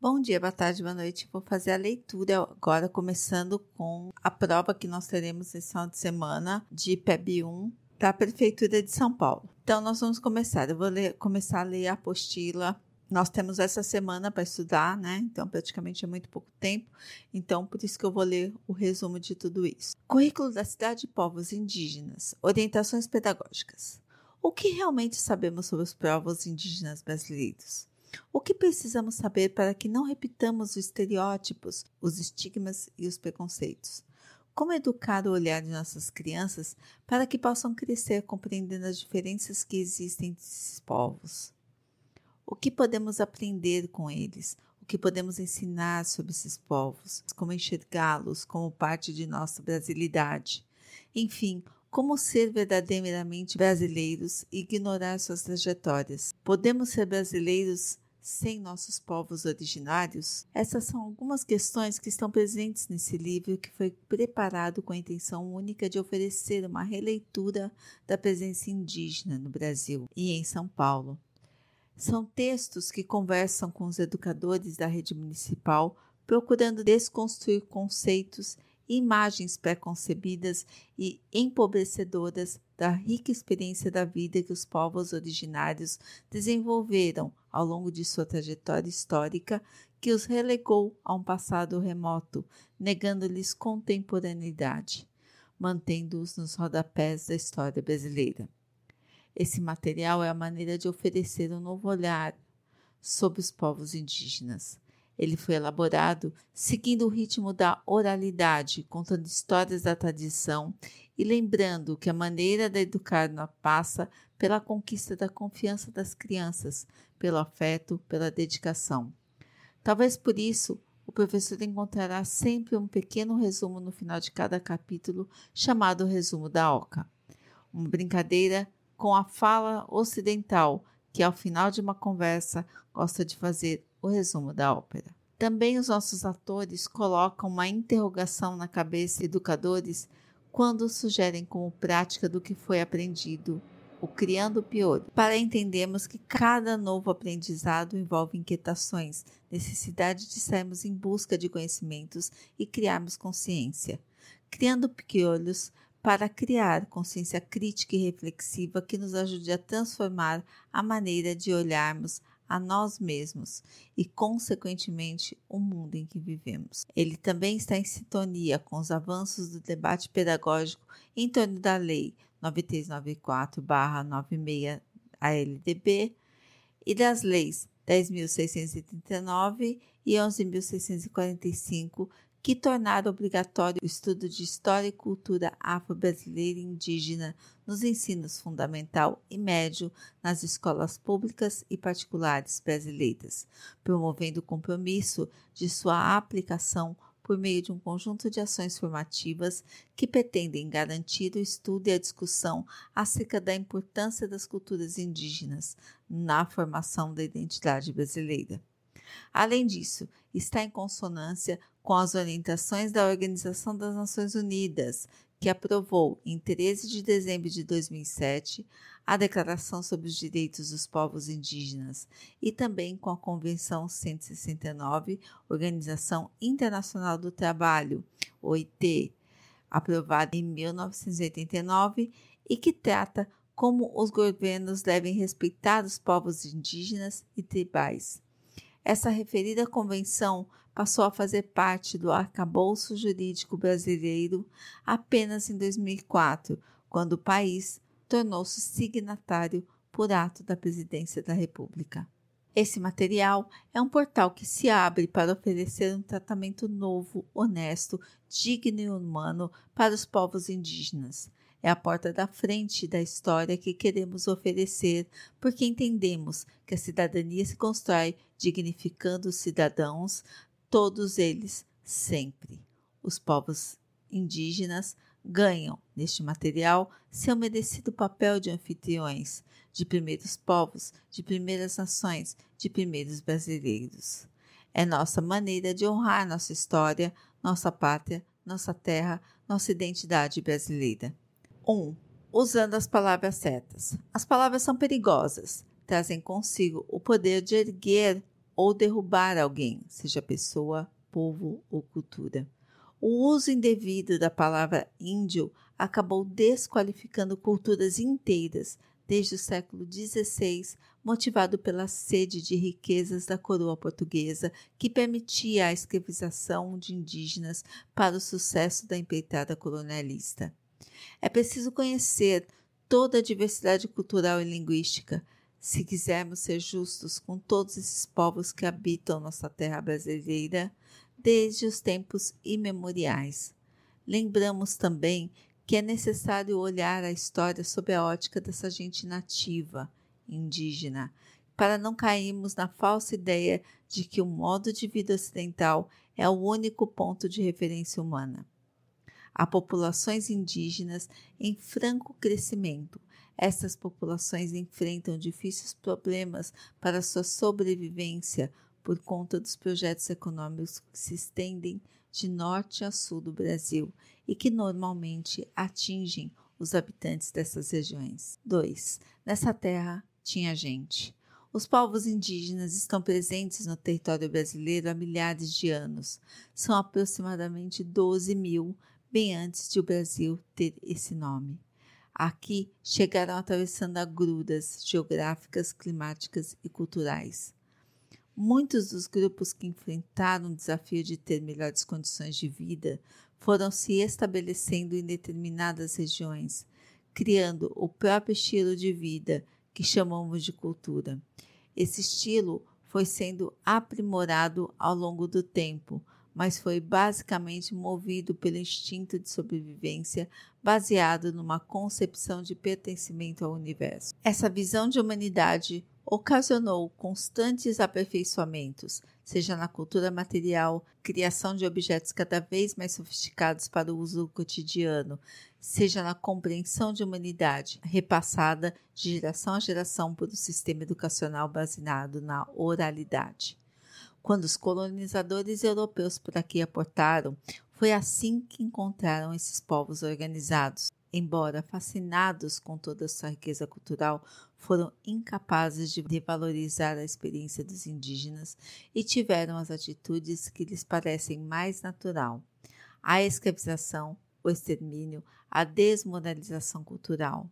Bom dia, boa tarde, boa noite. Vou fazer a leitura agora, começando com a prova que nós teremos esse final de semana de PEB 1 da Prefeitura de São Paulo. Então, nós vamos começar. Eu vou ler, começar a ler a apostila. Nós temos essa semana para estudar, né? Então, praticamente é muito pouco tempo. Então, por isso que eu vou ler o resumo de tudo isso. Currículo da Cidade de Povos Indígenas. Orientações pedagógicas. O que realmente sabemos sobre os povos indígenas brasileiros? O que precisamos saber para que não repitamos os estereótipos, os estigmas e os preconceitos? Como educar o olhar de nossas crianças para que possam crescer compreendendo as diferenças que existem entre esses povos? O que podemos aprender com eles? O que podemos ensinar sobre esses povos? Como enxergá-los como parte de nossa brasilidade? Enfim, como ser verdadeiramente brasileiros e ignorar suas trajetórias? Podemos ser brasileiros sem nossos povos originários? Essas são algumas questões que estão presentes nesse livro que foi preparado com a intenção única de oferecer uma releitura da presença indígena no Brasil e em São Paulo. São textos que conversam com os educadores da rede municipal, procurando desconstruir conceitos imagens pré-concebidas e empobrecedoras da rica experiência da vida que os povos originários desenvolveram ao longo de sua trajetória histórica, que os relegou a um passado remoto, negando-lhes contemporaneidade, mantendo-os nos rodapés da história brasileira. Esse material é a maneira de oferecer um novo olhar sobre os povos indígenas ele foi elaborado seguindo o ritmo da oralidade, contando histórias da tradição e lembrando que a maneira de educar passa pela conquista da confiança das crianças, pelo afeto, pela dedicação. Talvez por isso o professor encontrará sempre um pequeno resumo no final de cada capítulo, chamado Resumo da Oca. Uma brincadeira com a fala ocidental, que ao final de uma conversa gosta de fazer o resumo da ópera. Também os nossos atores colocam uma interrogação na cabeça de educadores quando sugerem como prática do que foi aprendido o Criando Pior, para entendermos que cada novo aprendizado envolve inquietações, necessidade de sairmos em busca de conhecimentos e criarmos consciência. Criando piolhos para criar consciência crítica e reflexiva que nos ajude a transformar a maneira de olharmos a nós mesmos e, consequentemente, o mundo em que vivemos. Ele também está em sintonia com os avanços do debate pedagógico em torno da Lei 9394-96 ALDB e das leis 10.639 e 11.645 que tornaram obrigatório o estudo de história e cultura afro-brasileira e indígena nos ensinos fundamental e médio nas escolas públicas e particulares brasileiras, promovendo o compromisso de sua aplicação por meio de um conjunto de ações formativas que pretendem garantir o estudo e a discussão acerca da importância das culturas indígenas na formação da identidade brasileira. Além disso, está em consonância com as orientações da Organização das Nações Unidas, que aprovou, em 13 de dezembro de 2007, a Declaração sobre os Direitos dos Povos Indígenas e também com a Convenção 169, Organização Internacional do Trabalho, OIT, aprovada em 1989 e que trata como os governos devem respeitar os povos indígenas e tribais. Essa referida convenção passou a fazer parte do arcabouço jurídico brasileiro apenas em 2004, quando o país tornou-se signatário por ato da Presidência da República. Esse material é um portal que se abre para oferecer um tratamento novo, honesto, digno e humano para os povos indígenas. É a porta da frente da história que queremos oferecer, porque entendemos que a cidadania se constrói dignificando os cidadãos, todos eles, sempre. Os povos indígenas ganham, neste material, seu merecido papel de anfitriões, de primeiros povos, de primeiras nações, de primeiros brasileiros. É nossa maneira de honrar nossa história, nossa pátria, nossa terra, nossa identidade brasileira. 1. usando as palavras certas. As palavras são perigosas, trazem consigo o poder de erguer ou derrubar alguém, seja pessoa, povo ou cultura. O uso indevido da palavra índio acabou desqualificando culturas inteiras desde o século XVI, motivado pela sede de riquezas da coroa portuguesa que permitia a escravização de indígenas para o sucesso da empreitada colonialista. É preciso conhecer toda a diversidade cultural e linguística se quisermos ser justos com todos esses povos que habitam nossa terra brasileira desde os tempos imemoriais. Lembramos também que é necessário olhar a história sob a ótica dessa gente nativa, indígena, para não cairmos na falsa ideia de que o modo de vida ocidental é o único ponto de referência humana. Há populações indígenas em franco crescimento, essas populações enfrentam difíceis problemas para sua sobrevivência por conta dos projetos econômicos que se estendem de norte a sul do Brasil e que normalmente atingem os habitantes dessas regiões. 2. Nessa terra tinha gente. Os povos indígenas estão presentes no território brasileiro há milhares de anos. São aproximadamente 12 mil, bem antes de o Brasil ter esse nome. Aqui chegaram atravessando agruras geográficas, climáticas e culturais. Muitos dos grupos que enfrentaram o desafio de ter melhores condições de vida foram se estabelecendo em determinadas regiões, criando o próprio estilo de vida que chamamos de cultura. Esse estilo foi sendo aprimorado ao longo do tempo, mas foi basicamente movido pelo instinto de sobrevivência baseado numa concepção de pertencimento ao universo. Essa visão de humanidade ocasionou constantes aperfeiçoamentos, seja na cultura material, criação de objetos cada vez mais sofisticados para o uso cotidiano, seja na compreensão de humanidade, repassada de geração a geração por um sistema educacional baseado na oralidade. Quando os colonizadores europeus por aqui aportaram, foi assim que encontraram esses povos organizados. Embora fascinados com toda a sua riqueza cultural, foram incapazes de valorizar a experiência dos indígenas e tiveram as atitudes que lhes parecem mais natural: a escravização, o extermínio, a desmoralização cultural.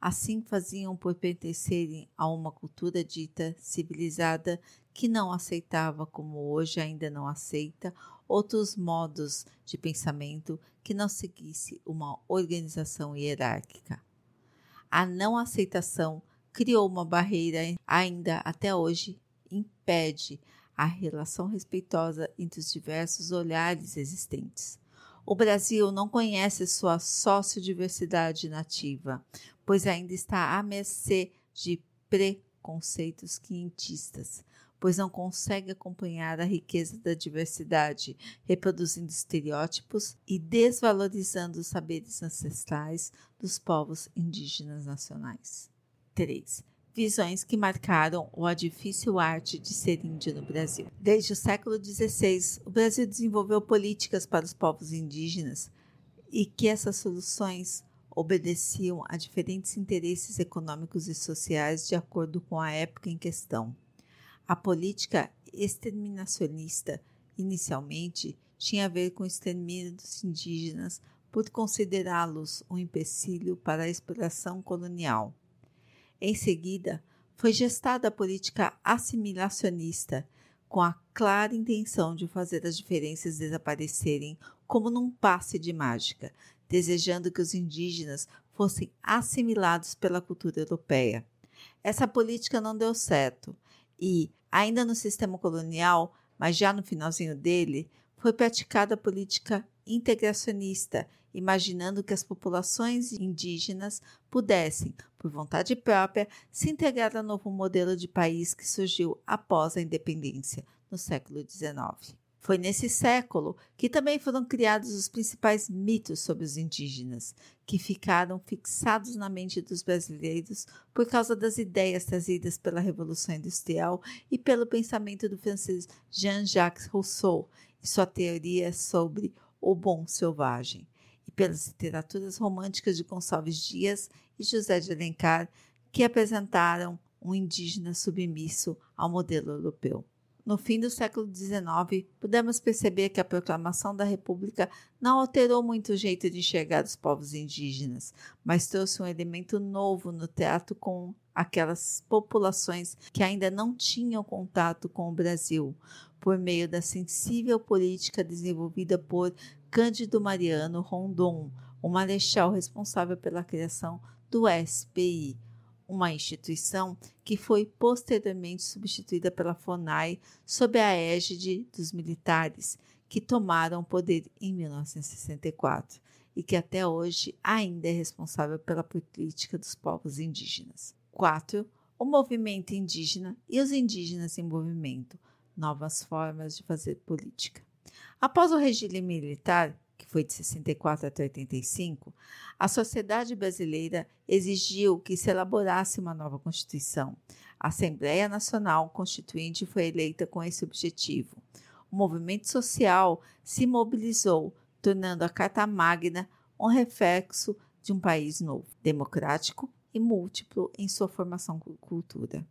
Assim faziam por pertencerem a uma cultura dita civilizada que não aceitava, como hoje ainda não aceita, outros modos de pensamento que não seguisse uma organização hierárquica. A não aceitação criou uma barreira ainda até hoje impede a relação respeitosa entre os diversos olhares existentes. O Brasil não conhece sua sociodiversidade nativa, pois ainda está à mercê de preconceitos quintistas, pois não consegue acompanhar a riqueza da diversidade, reproduzindo estereótipos e desvalorizando os saberes ancestrais dos povos indígenas nacionais. 3. Visões que marcaram a difícil arte de ser índio no Brasil. Desde o século XVI, o Brasil desenvolveu políticas para os povos indígenas e que essas soluções obedeciam a diferentes interesses econômicos e sociais de acordo com a época em questão. A política exterminacionista, inicialmente, tinha a ver com o extermínio dos indígenas por considerá-los um empecilho para a exploração colonial. Em seguida, foi gestada a política assimilacionista, com a clara intenção de fazer as diferenças desaparecerem como num passe de mágica, desejando que os indígenas fossem assimilados pela cultura europeia. Essa política não deu certo e, ainda no sistema colonial, mas já no finalzinho dele, foi praticada a política integracionista, imaginando que as populações indígenas pudessem, por vontade própria, se integrar ao novo modelo de país que surgiu após a independência, no século XIX. Foi nesse século que também foram criados os principais mitos sobre os indígenas, que ficaram fixados na mente dos brasileiros por causa das ideias trazidas pela Revolução Industrial e pelo pensamento do francês Jean-Jacques Rousseau e sua teoria sobre o bom selvagem. e pelas literaturas românticas de Gonçalves Dias e José de Alencar, que apresentaram um indígena submisso ao modelo europeu. No fim do século XIX, podemos perceber que a proclamação da República não alterou muito o jeito de enxergar os povos indígenas, mas trouxe um elemento novo no teatro com aquelas populações que ainda não tinham contato com o Brasil, por meio da sensível política desenvolvida por Cândido Mariano Rondon, o marechal responsável pela criação do SPI, uma instituição que foi posteriormente substituída pela FONAI sob a égide dos militares, que tomaram o poder em 1964 e que até hoje ainda é responsável pela política dos povos indígenas. 4. O movimento indígena e os indígenas em movimento, novas formas de fazer política. Após o regime militar, que foi de 64 até 85, a sociedade brasileira exigiu que se elaborasse uma nova Constituição. A Assembleia Nacional Constituinte foi eleita com esse objetivo. O movimento social se mobilizou, tornando a Carta Magna um reflexo de um país novo, democrático e múltiplo em sua formação e cultura.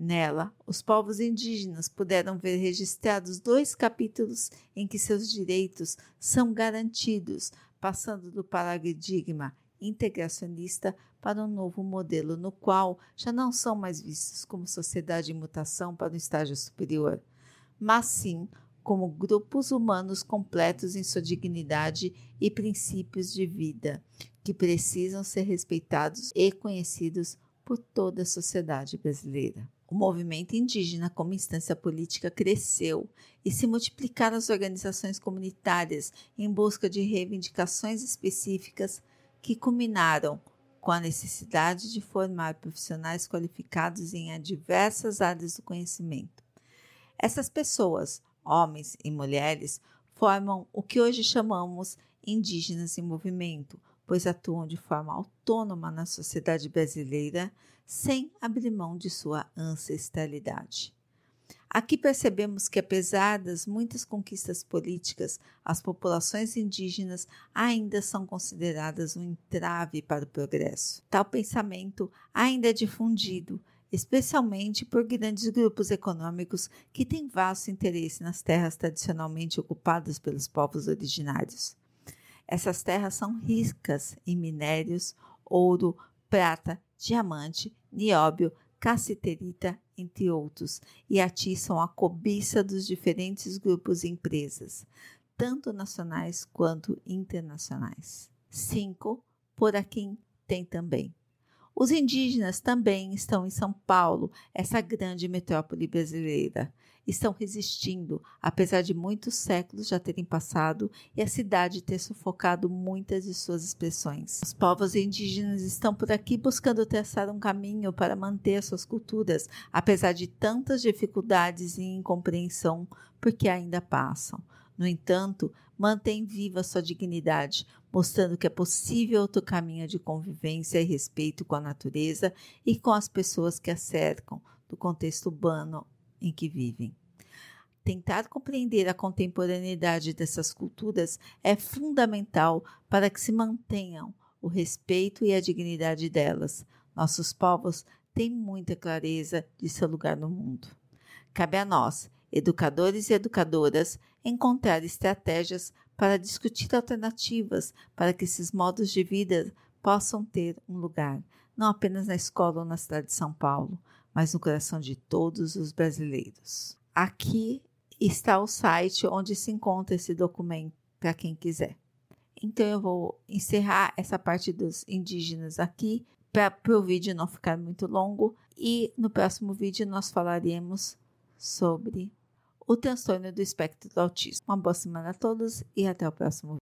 Nela, os povos indígenas puderam ver registrados dois capítulos em que seus direitos são garantidos, passando do paradigma integracionista para um novo modelo no qual já não são mais vistos como sociedade em mutação para um estágio superior, mas sim como grupos humanos completos em sua dignidade e princípios de vida, que precisam ser respeitados e conhecidos por toda a sociedade brasileira. O movimento indígena como instância política cresceu e se multiplicaram as organizações comunitárias em busca de reivindicações específicas que culminaram com a necessidade de formar profissionais qualificados em diversas áreas do conhecimento. Essas pessoas, homens e mulheres, formam o que hoje chamamos indígenas em movimento, pois atuam de forma autônoma na sociedade brasileira sem abrir mão de sua ancestralidade. Aqui percebemos que, apesar das muitas conquistas políticas, as populações indígenas ainda são consideradas um entrave para o progresso. Tal pensamento ainda é difundido, especialmente por grandes grupos econômicos que têm vasto interesse nas terras tradicionalmente ocupadas pelos povos originários. Essas terras são ricas em minérios, ouro, prata, diamante, nióbio, cassiterita, entre outros, e atiçam a cobiça dos diferentes grupos e empresas, tanto nacionais quanto internacionais. 5. Por aqui tem também. Os indígenas também estão em São Paulo, essa grande metrópole brasileira estão resistindo, apesar de muitos séculos já terem passado e a cidade ter sufocado muitas de suas expressões. Os povos indígenas estão por aqui buscando traçar um caminho para manter suas culturas, apesar de tantas dificuldades e incompreensão, porque ainda passam. No entanto, mantém viva sua dignidade, mostrando que é possível outro caminho de convivência e respeito com a natureza e com as pessoas que a cercam, do contexto urbano em que vivem. Tentar compreender a contemporaneidade dessas culturas é fundamental para que se mantenham o respeito e a dignidade delas. Nossos povos têm muita clareza de seu lugar no mundo. Cabe a nós, educadores e educadoras, encontrar estratégias para discutir alternativas para que esses modos de vida possam ter um lugar, não apenas na escola ou na cidade de São Paulo, mas no coração de todos os brasileiros. Aqui está o site onde se encontra esse documento para quem quiser. Então eu vou encerrar essa parte dos indígenas aqui para o vídeo não ficar muito longo e no próximo vídeo nós falaremos sobre o transtorno do espectro do autismo. Uma boa semana a todos e até o próximo vídeo.